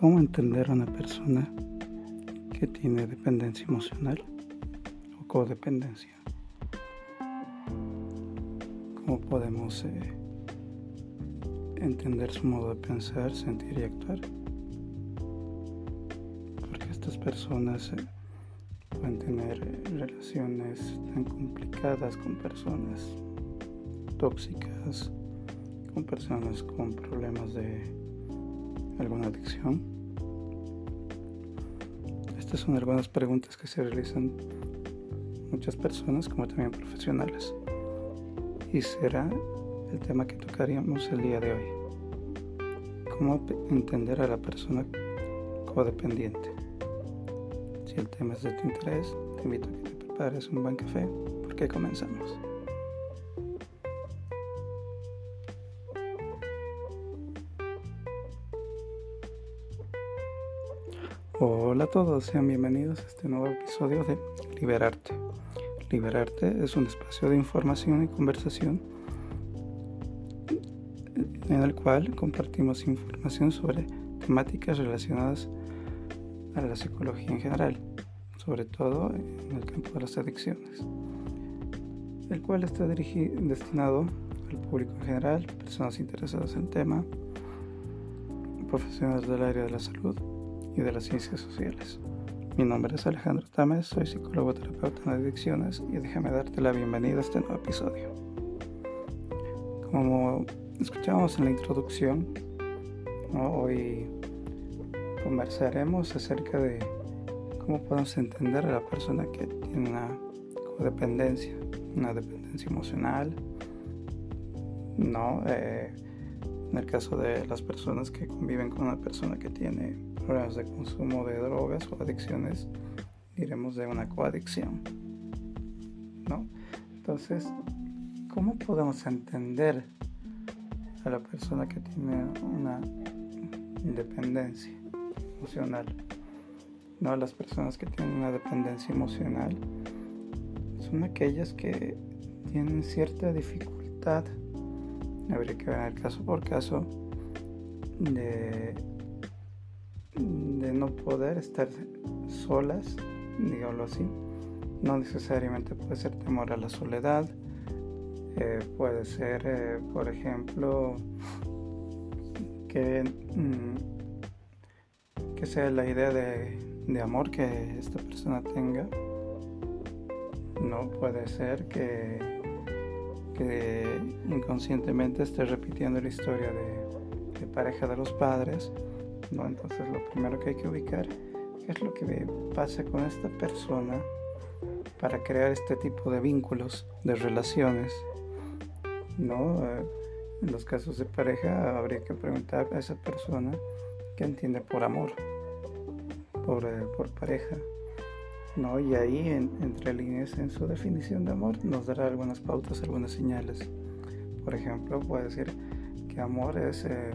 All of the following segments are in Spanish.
¿Cómo entender a una persona que tiene dependencia emocional o codependencia? ¿Cómo podemos eh, entender su modo de pensar, sentir y actuar? Porque estas personas eh, pueden tener eh, relaciones tan complicadas con personas tóxicas, con personas con problemas de alguna adicción? Estas son algunas preguntas que se realizan muchas personas como también profesionales. Y será el tema que tocaríamos el día de hoy. ¿Cómo entender a la persona codependiente? Si el tema es de tu interés, te invito a que te prepares un buen café porque comenzamos. Hola a todos, sean bienvenidos a este nuevo episodio de Liberarte. Liberarte es un espacio de información y conversación en el cual compartimos información sobre temáticas relacionadas a la psicología en general, sobre todo en el campo de las adicciones, el cual está destinado al público en general, personas interesadas en el tema, profesionales del área de la salud, y de las ciencias sociales. Mi nombre es Alejandro Tames, soy psicólogo terapeuta en adicciones y déjame darte la bienvenida a este nuevo episodio. Como escuchábamos en la introducción, hoy conversaremos acerca de cómo podemos entender a la persona que tiene una codependencia, una dependencia emocional, ¿no? Eh, en el caso de las personas que conviven con una persona que tiene problemas de consumo de drogas o adicciones, diremos de una coadicción. ¿no? Entonces, ¿cómo podemos entender a la persona que tiene una independencia emocional? ¿No? Las personas que tienen una dependencia emocional son aquellas que tienen cierta dificultad habría que ver caso por caso de, de no poder estar solas, digámoslo así. No necesariamente puede ser temor a la soledad, eh, puede ser, eh, por ejemplo, que, mm, que sea la idea de, de amor que esta persona tenga. No puede ser que que inconscientemente esté repitiendo la historia de, pareja de los padres, ¿no? Entonces lo primero que hay que ubicar es lo que pasa con esta persona para crear este tipo de vínculos, de relaciones, ¿no? Eh, en los casos de pareja habría que preguntar a esa persona qué entiende por amor, por, eh, por pareja, ¿no? Y ahí, entre líneas en su definición de amor, nos dará algunas pautas, algunas señales. Por ejemplo, puede decir que amor es eh,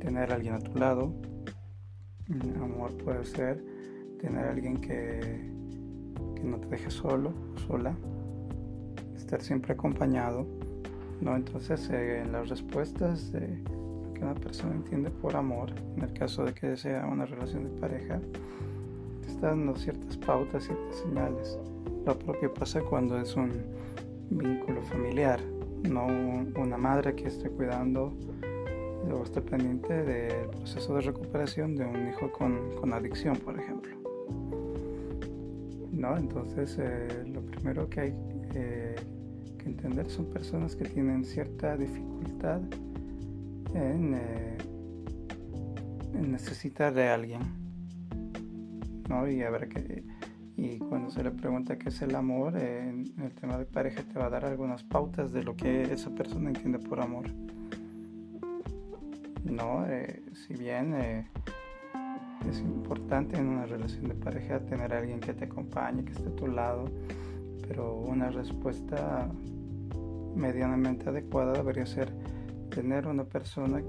tener a alguien a tu lado. Amor puede ser tener alguien que, que no te deje solo, sola. Estar siempre acompañado. ¿no? Entonces, eh, en las respuestas de lo que una persona entiende por amor, en el caso de que sea una relación de pareja, dando ciertas pautas, ciertas señales. Lo propio pasa cuando es un vínculo familiar, no una madre que esté cuidando o esté pendiente del proceso de recuperación de un hijo con, adicción, por ejemplo. ¿No? Entonces, eh, lo primero que hay eh, que entender son personas que tienen cierta dificultad en, eh, necesitar de alguien y a ver qué. Y cuando se le pregunta qué es el amor, en el tema de pareja te va a dar algunas pautas de lo que esa persona entiende por amor. ¿No? Eh, si bien eh, es importante en una relación de pareja tener a alguien que te acompañe, que esté a tu lado, pero una respuesta medianamente adecuada debería ser tener una persona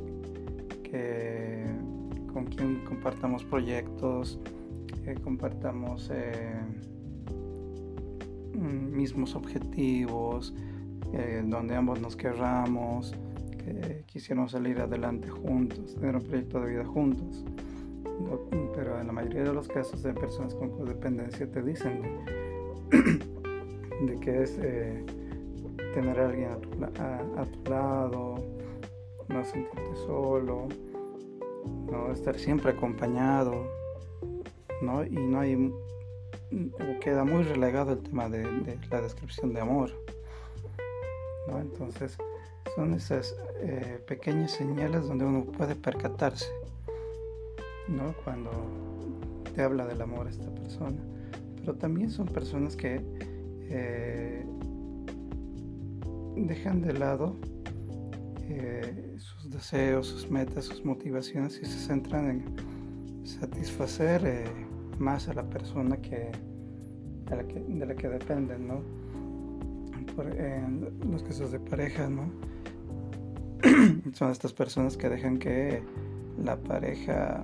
que con quien compartamos proyectos, que compartamos eh, mismos objetivos, donde ambos nos querramos, que quisiéramos salir adelante juntos, tener un proyecto de vida juntos. pero en la mayoría de los casos de personas con codependencia te dicen de, que es eh, tener a alguien a tu, lado, no sentirte solo, no estar siempre acompañado, ¿no? y no hay queda muy relegado el tema de, la descripción de amor. Entonces, son esas eh, pequeñas señales donde uno puede percatarse ¿no? cuando te habla del amor a esta persona. Pero también son personas que eh, dejan de lado eh, sus deseos, sus metas, sus motivaciones y se centran en satisfacer más a la persona que, de la que dependen, ¿no? en los casos de pareja, ¿no? Son estas personas que dejan que la pareja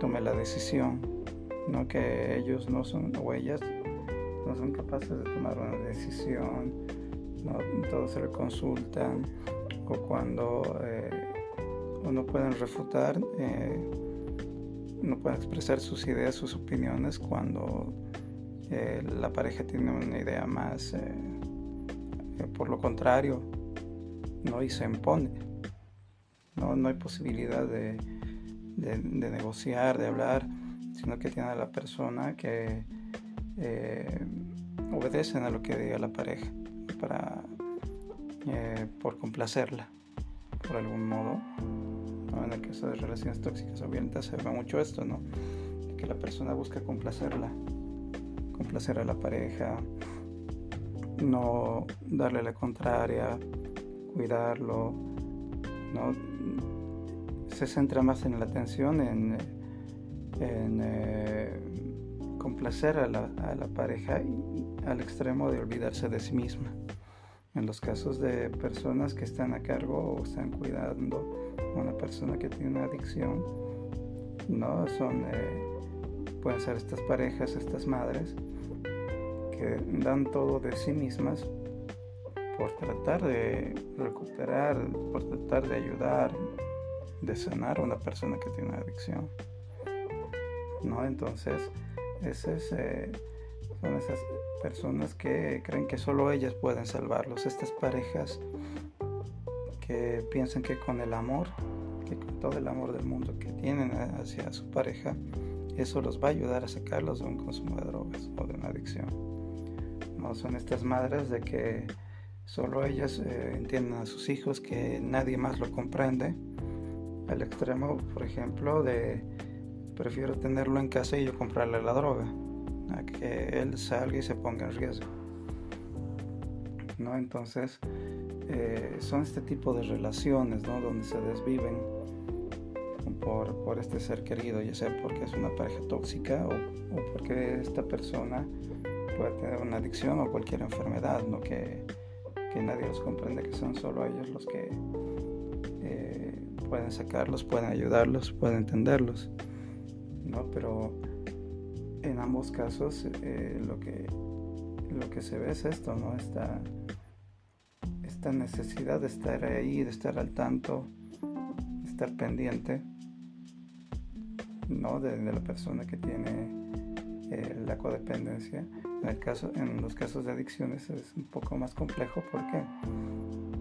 tome la decisión, ¿no? Que ellos no son, o ellas no son capaces de tomar una decisión, ¿no? Todos se le consultan, o cuando eh, no pueden refutar, eh, no pueden expresar sus ideas, sus opiniones cuando eh, la pareja tiene una idea más, eh, por lo contrario, ¿no? y se impone. No, no hay posibilidad de, de, negociar, de hablar, sino que tiene a la persona que obedecen a lo que diga la pareja para, por complacerla, por algún modo en el caso de relaciones tóxicas o violentas se ve mucho esto, ¿no? Que la persona busca complacerla, complacer a la pareja, no darle la contraria, cuidarlo, ¿no? Se centra más en la atención, en, eh, complacer a la, a pareja y al extremo de olvidarse de sí misma. En los casos de personas que están a cargo o están cuidando una persona que tiene una adicción, ¿no? Son, eh, pueden ser estas parejas, estas madres, que dan todo de sí mismas por tratar de recuperar, por tratar de ayudar, de sanar a una persona que tiene una adicción. ¿No? Entonces, esas, son esas personas que creen que solo ellas pueden salvarlos. Estas parejas que piensan que con el amor, que con todo el amor del mundo que tienen hacia su pareja, eso los va a ayudar a sacarlos de un consumo de drogas o de una adicción. No son estas madres de que solo ellas eh, entienden a sus hijos, que nadie más lo comprende, al extremo, por ejemplo, de prefiero tenerlo en casa y yo comprarle la droga, a que él salga y se ponga en riesgo. ¿No? Entonces, eh, son este tipo de relaciones ¿no? donde se desviven por, por, este ser querido, ya sea porque es una pareja tóxica o, porque esta persona puede tener una adicción o cualquier enfermedad, ¿no? que, que nadie los comprende, que son solo ellos los que eh, pueden sacarlos, pueden ayudarlos, pueden entenderlos. ¿no? Pero en ambos casos eh, lo, que, lo que se ve es esto, ¿no? Esta, necesidad de estar ahí, de estar al tanto, de estar pendiente, ¿no? De, la persona que tiene eh, la codependencia. En, el caso, en los casos de adicciones es un poco más complejo. ¿Por qué?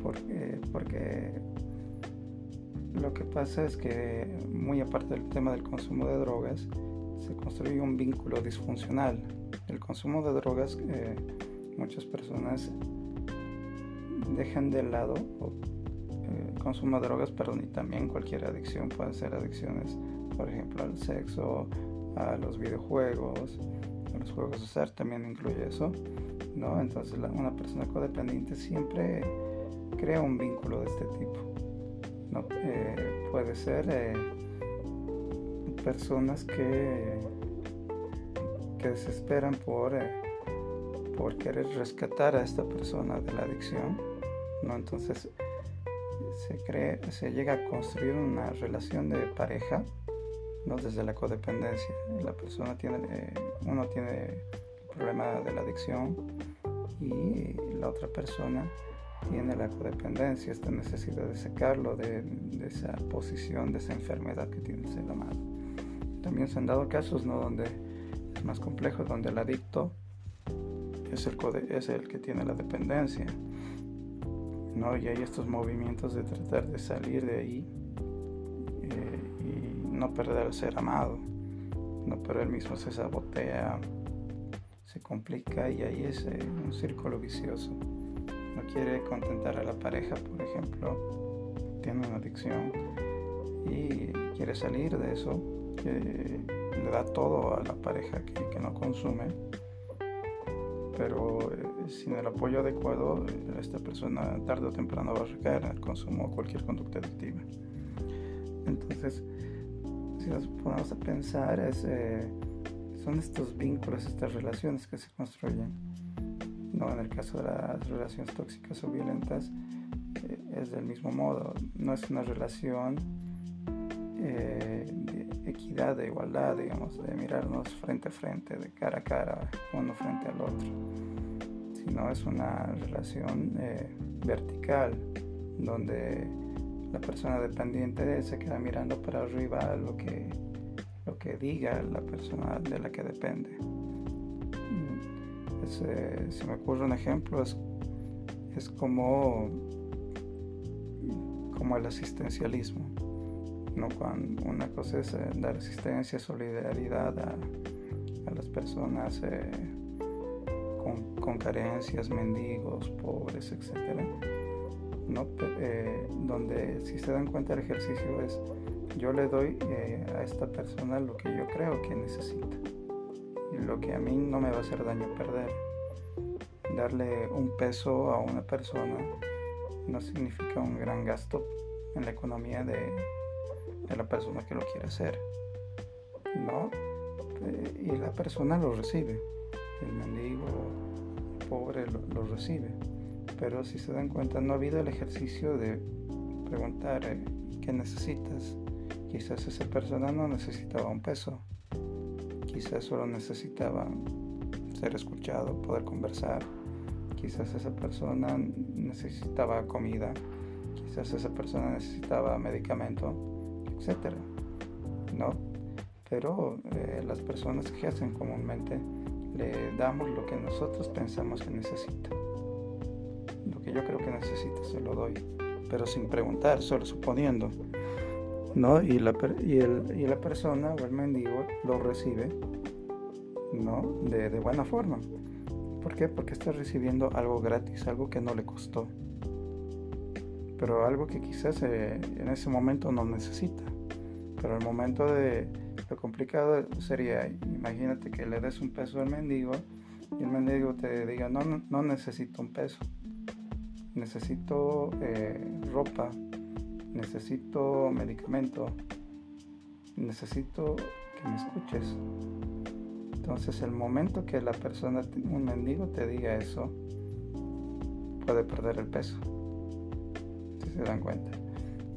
Porque, porque lo que pasa es que, muy aparte del tema del consumo de drogas, se construye un vínculo disfuncional. El consumo de drogas, eh, muchas personas dejan de lado el eh, consumo de drogas, pero ni también cualquier adicción, pueden ser adicciones, por ejemplo, al sexo, a los videojuegos, los juegos de azar, también incluye eso, ¿no? Entonces una persona codependiente siempre crea un vínculo de este tipo, ¿no? Eh, puede ser eh, personas que, que desesperan por, por querer rescatar a esta persona de la adicción ¿no? Entonces se, cree, se llega a construir una relación de pareja, ¿no? Desde la codependencia. La persona tiene, eh, uno tiene el problema de la adicción y la otra persona tiene la codependencia, esta necesidad de sacarlo de, esa posición, de esa enfermedad que tiene el ser amado. también se han dado casos ¿no? donde es más complejo, donde el adicto es el, es el que tiene la dependencia. ¿no? Y hay estos movimientos de tratar de salir de ahí eh, no perder el ser amado, no, pero él mismo se sabotea, se complica y ahí es eh, un círculo vicioso. No quiere contentar a la pareja, por ejemplo, tiene una adicción y quiere salir de eso, le da todo a la pareja que, que no consume pero eh, sin el apoyo adecuado, esta persona tarde o temprano va a recaer el consumo o cualquier conducta adictiva. Entonces, si nos ponemos a pensar, es, eh, son estos vínculos, estas relaciones que se construyen. ¿no? En el caso de las relaciones tóxicas o violentas, eh, es del mismo modo. No es una relación de equidad, de igualdad, digamos, de mirarnos frente a frente, de cara a cara, uno frente al otro, sino es una relación eh, vertical, donde la persona dependiente se queda mirando para arriba lo que, lo que diga la persona de la que depende. Mm, eh, si me ocurre un ejemplo, es, es como, como el asistencialismo ¿no? Cuando una cosa es eh, dar asistencia, solidaridad a, las personas eh, con, carencias, mendigos, pobres, etc. Eh, donde si se dan cuenta el ejercicio es yo le doy a esta persona lo que yo creo que necesita y lo que a mí no me va a hacer daño perder. Darle un peso a una persona no significa un gran gasto en la economía de, de la persona que lo quiere hacer. ¿No? Eh, y la persona lo recibe. El mendigo pobre lo, recibe. Pero si se dan cuenta, no ha habido el ejercicio de preguntar eh, qué necesitas. Quizás esa persona no necesitaba un peso. Quizás solo necesitaba ser escuchado, poder conversar. Quizás esa persona necesitaba comida. Quizás esa persona necesitaba medicamento etcétera, ¿no? Pero eh, las personas que hacen comúnmente le damos lo que nosotros pensamos que necesita. Que yo creo que necesita se lo doy, pero sin preguntar, solo suponiendo. ¿no? Y la, y, el, y la persona o el mendigo lo recibe ¿no? de, de buena forma. ¿Por qué? Porque está recibiendo algo gratis, algo que no le costó pero algo que quizás eh, en ese momento no necesita. Pero el momento de lo complicado sería, imagínate que le des un peso al mendigo y el mendigo te diga, no, no, necesito un peso, necesito eh, ropa, necesito medicamento, necesito que me escuches. Entonces el momento que la persona, un mendigo te diga eso, puede perder el peso se dan cuenta.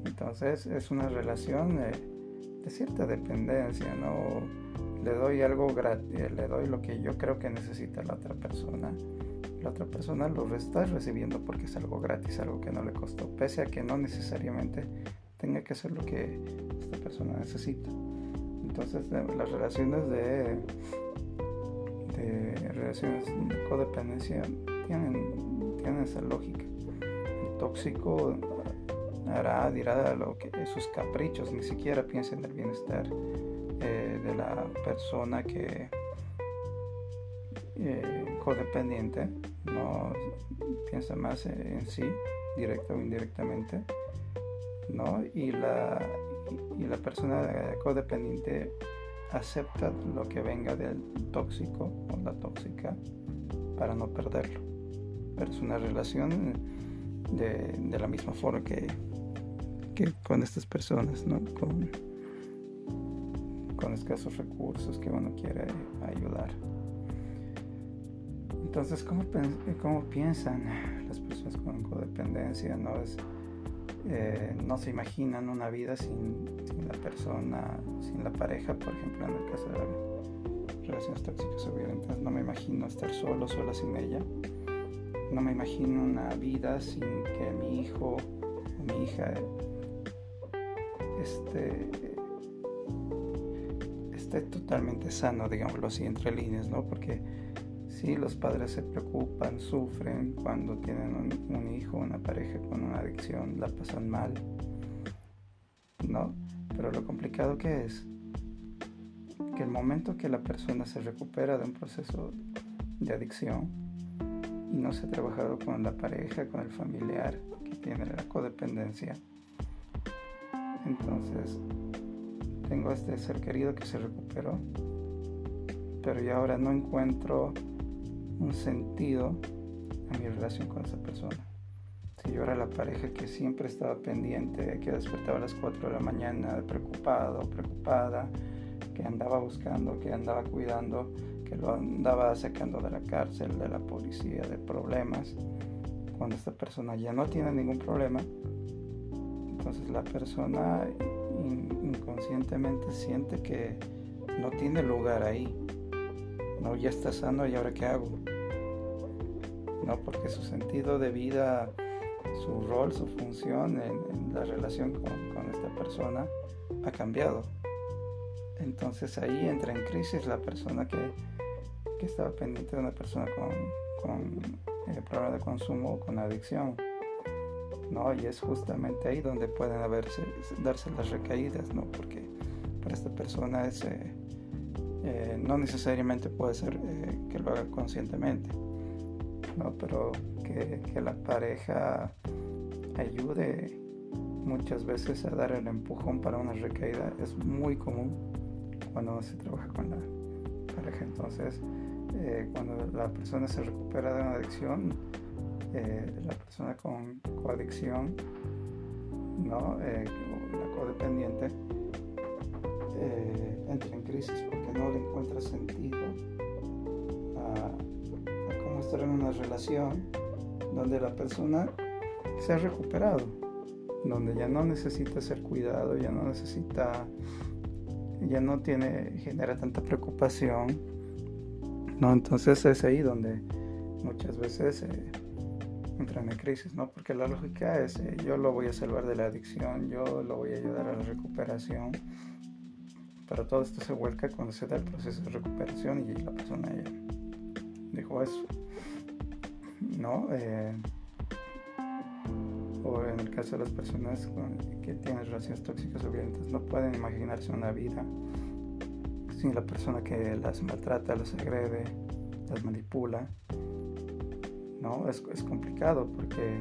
Entonces es una relación de, cierta dependencia, ¿no? Le doy algo gratis, le doy lo que yo creo que necesita la otra persona. Otra persona lo está recibiendo porque es algo gratis, algo que no le costó, pese a que no necesariamente tenga que ser lo que esta persona necesita. Entonces las relaciones de, de relaciones de codependencia tienen, tienen esa lógica. El tóxico hará, dirá lo que, sus caprichos, ni siquiera piensa en el bienestar eh, de la persona que eh, codependiente, no piensa más en sí, directa o indirectamente, ¿no? Y la, y la persona codependiente acepta lo que venga del tóxico o la tóxica para no perderlo. Pero es una relación de, de la misma forma que que con estas personas, ¿no? Con, con escasos recursos que uno quiere ayudar. Entonces, ¿cómo, cómo piensan las personas con codependencia? ¿no? Es, eh, no se imaginan una vida sin, la persona, sin la pareja, por ejemplo, en el caso de relaciones tóxicas o violentas. No me imagino estar solo, sola sin ella. No me imagino una vida sin que mi hijo o mi hija este, esté totalmente sano, digámoslo así, entre líneas, ¿no? Porque sí, los padres se preocupan, sufren cuando tienen un, un hijo, una pareja con una adicción, la pasan mal, ¿no? Pero lo complicado que es que el momento que la persona se recupera de un proceso de adicción y no se ha trabajado con la pareja, con el familiar que tiene la codependencia, entonces tengo este ser querido que se recuperó, pero yo ahora no encuentro un sentido a mi relación con esa persona. Si yo era la pareja que siempre estaba pendiente, que despertaba a las 4 de la mañana preocupado, preocupada, que andaba buscando, que andaba cuidando, que lo andaba sacando de la cárcel, de la policía, de problemas. Cuando esta persona ya no tiene ningún problema, entonces la persona inconscientemente siente que no tiene lugar ahí. No, ya está sano y ahora qué hago. No, porque su sentido de vida, su rol, su función en, la relación con, esta persona ha cambiado. Entonces ahí entra en crisis la persona que, estaba pendiente de una persona con, con eh, problema de consumo o con adicción. ¿no? Y es justamente ahí donde pueden haberse, darse las recaídas, ¿no? Porque para esta persona es, eh, no necesariamente puede ser que lo haga conscientemente, ¿no? Pero que, que la pareja ayude muchas veces a dar el empujón para una recaída es muy común cuando se trabaja con la pareja. Entonces, eh, cuando la persona se recupera de una adicción, eh, la persona con coadicción, ¿no? Eh, la codependiente, entra en crisis porque no le encuentra sentido a, cómo estar en una relación donde la persona se ha recuperado, donde ya no necesita ser cuidado, ya no necesita ya no tiene, genera tanta preocupación, ¿no? Entonces es ahí donde muchas veces eh, entran en crisis, ¿no? Porque la lógica es, eh, yo lo voy a salvar de la adicción, yo lo voy a ayudar a la recuperación, pero todo esto se vuelca cuando se da el proceso de recuperación y la persona ya dijo eso, ¿no? Eh, o en el caso de las personas que tienen relaciones tóxicas o violentas, no pueden imaginarse una vida sin la persona que las maltrata, las agrede, las manipula. ¿no? Es, complicado porque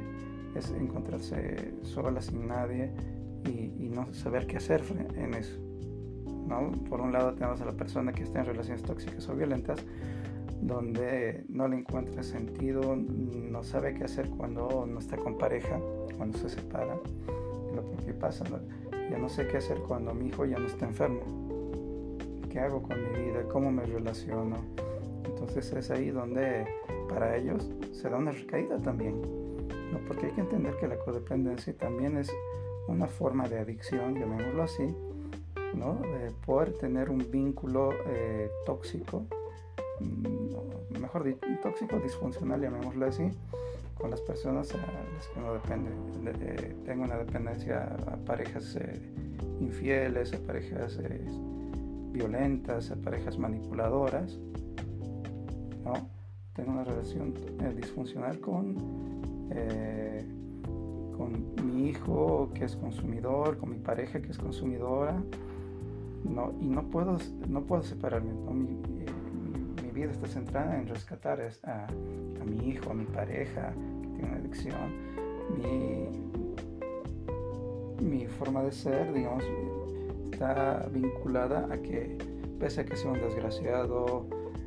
es encontrarse sola, sin nadie y, no saber qué hacer en eso. ¿No? Por un lado tenemos a la persona que está en relaciones tóxicas o violentas, donde no le encuentra sentido, no sabe qué hacer cuando no está con pareja, cuando se separa, lo que pasa, ya no sé qué hacer cuando mi hijo ya no está enfermo, qué hago con mi vida, cómo me relaciono. Entonces es ahí donde para ellos se da una recaída también, ¿no? porque hay que entender que la codependencia también es una forma de adicción, llamémoslo así, ¿no? de poder tener un vínculo eh, tóxico Mm, mejor dicho, tóxico, disfuncional, llamémoslo así, con las personas a las que uno depende. Eh, tengo una dependencia a parejas eh, infieles, a parejas violentas, a parejas manipuladoras, ¿no? Tengo una relación disfuncional con, con mi hijo que es consumidor, con mi pareja que es consumidora, ¿no? Y no puedo, no puedo separarme, ¿no? vida está centrada en rescatar a, mi hijo, a mi pareja que tiene una adicción, mi, mi forma de ser, digamos, está vinculada a que pese a que sea un desgraciado,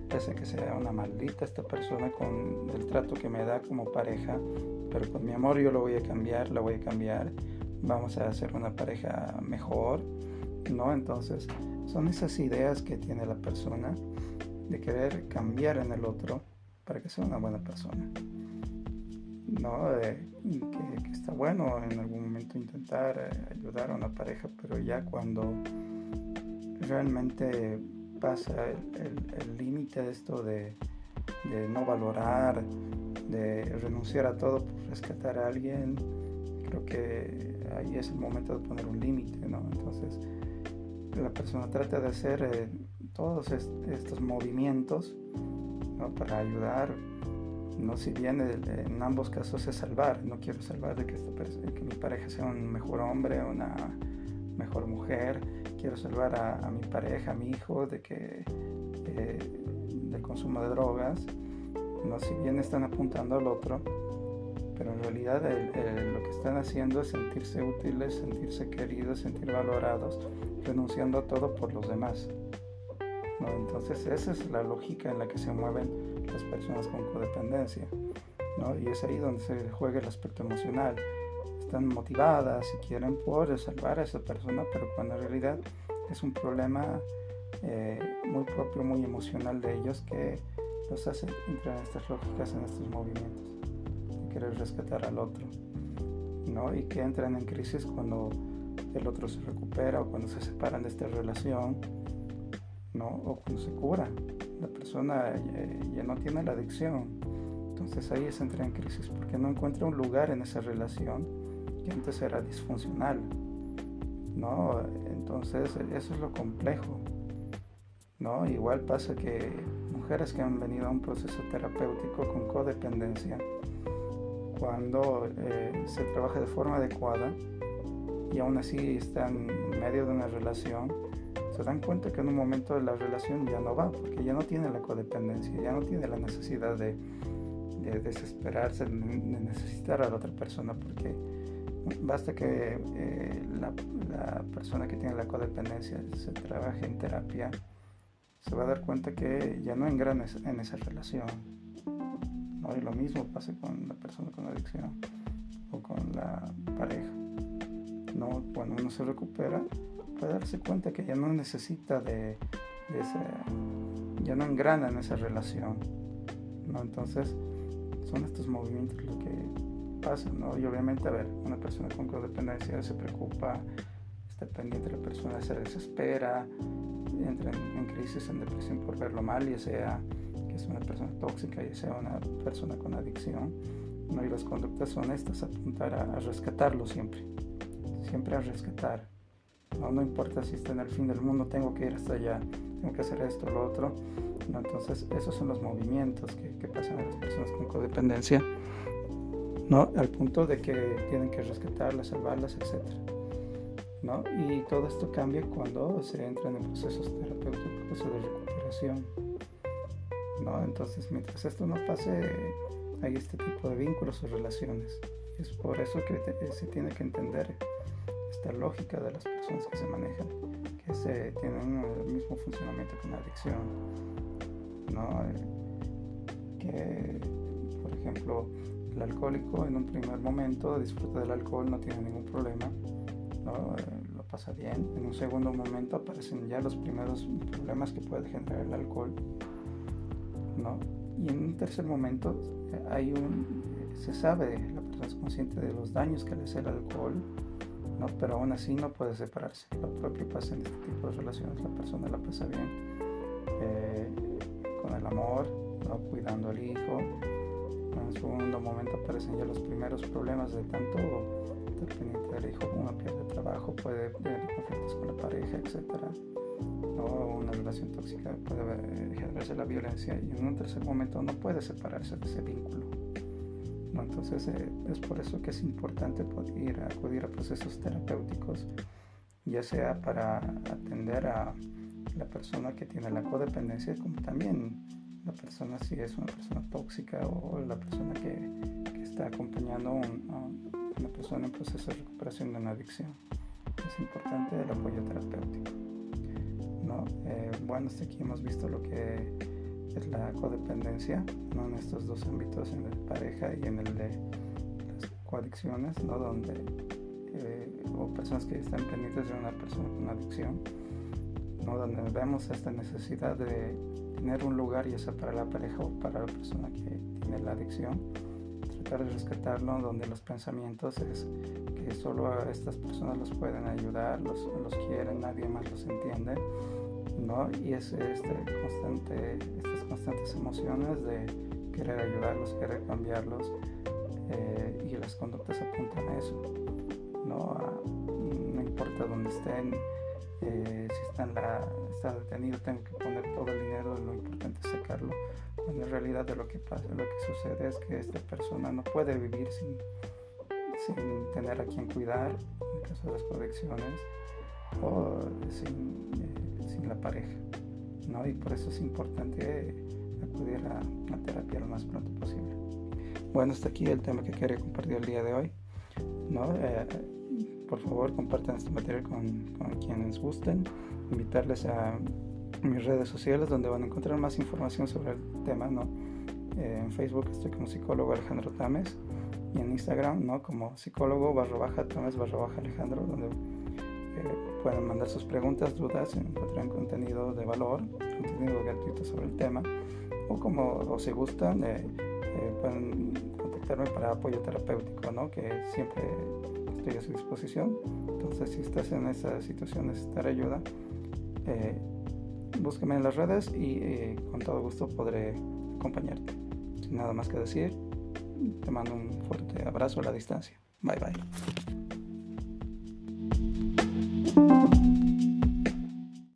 pese a que sea una maldita esta persona con el trato que me da como pareja, pero con mi amor yo lo voy a cambiar, lo voy a cambiar, vamos a hacer una pareja mejor, ¿no? Entonces, son esas ideas que tiene la persona de querer cambiar en el otro para que sea una buena persona. No, que, está bueno en algún momento intentar eh, ayudar a una pareja, pero ya cuando realmente pasa el límite de esto de, de, no valorar, de renunciar a todo por rescatar a alguien, creo que ahí es el momento de poner un límite, ¿no? Entonces, la persona trata de hacer... Eh, todos estos movimientos para ayudar, no si bien en ambos casos es salvar, no quiero salvar de que, que mi pareja sea un mejor hombre, una mejor mujer, quiero salvar a, mi pareja, a mi hijo de que eh, del consumo de drogas, no si bien están apuntando al otro, pero en realidad lo que están haciendo es sentirse útiles, sentirse queridos, sentir valorados, renunciando a todo por los demás. Entonces esa es la lógica en la que se mueven las personas con codependencia. Y es ahí donde se juega el aspecto emocional. Están motivadas y quieren poder salvar a esa persona, pero cuando en realidad es un problema eh, muy propio, muy emocional de ellos que los hace entrar en estas lógicas, en estos movimientos, querer rescatar al otro. ¿no? Y que entran en crisis cuando el otro se recupera o cuando se separan de esta relación ¿no? o cuando se cura. La persona ya, no tiene la adicción. Entonces ahí se entra en crisis porque no encuentra un lugar en esa relación que antes era disfuncional. ¿no? Entonces eso es lo complejo. ¿no? Igual pasa que mujeres que han venido a un proceso terapéutico con codependencia, cuando eh, se trabaja de forma adecuada y aún así están en medio de una relación, se dan cuenta que en un momento de la relación ya no va, porque ya no tiene la codependencia, ya no tiene la necesidad de, desesperarse, de necesitar a la otra persona, porque basta que eh, la, persona que tiene la codependencia se trabaje en terapia, se va a dar cuenta que ya no engrana en esa relación. ¿No? Y lo mismo pasa con la persona con adicción o con la pareja. ¿no? Cuando uno se recupera, puede darse cuenta que ya no necesita de, ese, ya no engrana en esa relación, ¿no? Entonces, son estos movimientos lo que pasan, ¿no? Y obviamente, a ver, una persona con codependencia se preocupa, está pendiente de la persona, se desespera, entra en, crisis, en depresión por verlo mal, ya sea es una persona tóxica, ya sea una persona con adicción, ¿no? Y las conductas son estas, apuntar a rescatarlo siempre, siempre a rescatar no, no importa si está en el fin del mundo, tengo que ir hasta allá, tengo que hacer esto, lo otro. ¿no? Entonces, esos son los movimientos que, que pasan a las personas con codependencia, ¿no? Al punto de que tienen que rescatarlas, salvarlas, etc. ¿no? Y todo esto cambia cuando se entran en procesos terapéuticos o de recuperación. ¿No? Entonces, mientras esto no pase, hay este tipo de vínculos o relaciones. Es por eso que se tiene que entender esta lógica de las personas que se manejan, que se tienen el mismo funcionamiento que una adicción, ¿no? Eh, que, por ejemplo, el alcohólico en un primer momento disfruta del alcohol, no tiene ningún problema, ¿no? Eh, lo pasa bien. En un segundo momento aparecen ya los primeros problemas que puede generar el alcohol, ¿no? Y en un tercer momento eh, hay un, se sabe, la persona es consciente de los daños que le hace el alcohol, ¿no? pero aún así no puede separarse. Lo propio pasa en este tipo de relaciones, la persona la pasa bien eh, con el amor, cuidando al hijo. En segundo momento aparecen ya los primeros problemas de tanto estar pendiente del hijo, uno pierde trabajo, puede tener conflictos con la pareja, etc. Una relación tóxica puede generarse la violencia y en un tercer momento no puede separarse de ese vínculo. Entonces eh, es por eso que es importante a acudir a procesos terapéuticos, ya sea para atender a la persona que tiene la codependencia, como también la persona si es una persona tóxica o la persona que, está acompañando a una persona en proceso de recuperación de una adicción. Es importante el apoyo terapéutico. Eh, bueno, hasta aquí hemos visto lo que es la codependencia, en estos dos ámbitos, en el pareja y en el de las coadicciones, ¿no? donde, eh, o personas que están pendientes de una persona con adicción, ¿no? donde vemos esta necesidad de tener un lugar, ya sea para la pareja o para la persona que tiene la adicción, tratar de rescatarlo, donde los pensamientos es que solo estas personas los pueden ayudar, los, los quieren, nadie más los entiende ¿no? Y es este constante, estas constantes emociones de querer ayudarlos, querer cambiarlos, eh, y las conductas apuntan a eso, ¿no? no importa dónde estén, eh, si está, en la, está detenido tengo que poner todo el dinero, lo importante es sacarlo, cuando en realidad de lo que pasa, lo que sucede es que esta persona no puede vivir sin, sin tener a quien cuidar, en caso de las proyecciones, o sin, eh, sin la pareja, ¿no? Y por eso es importante acudir a, a terapia lo más pronto posible. Bueno, hasta aquí el tema que quería compartir el día de hoy, ¿no? Eh, por favor compartan este material con, quienes gusten, invitarles a mis redes sociales donde van a encontrar más información sobre el tema, ¿no? Eh, en Facebook estoy como psicólogo Alejandro Tames y en Instagram, ¿no? Como psicólogo barro baja Tames barro baja Alejandro, eh, pueden mandar sus preguntas, dudas, encontrarán contenido de valor, contenido gratuito sobre el tema, o como o si gustan, eh, pueden contactarme para apoyo terapéutico, ¿no? Que siempre a su disposición. Entonces, si estás en esa situación, necesitar ayuda, eh, búsqueme en las redes y eh, con todo gusto podré acompañarte. Sin nada más que decir, te mando un fuerte abrazo a la distancia. Bye bye.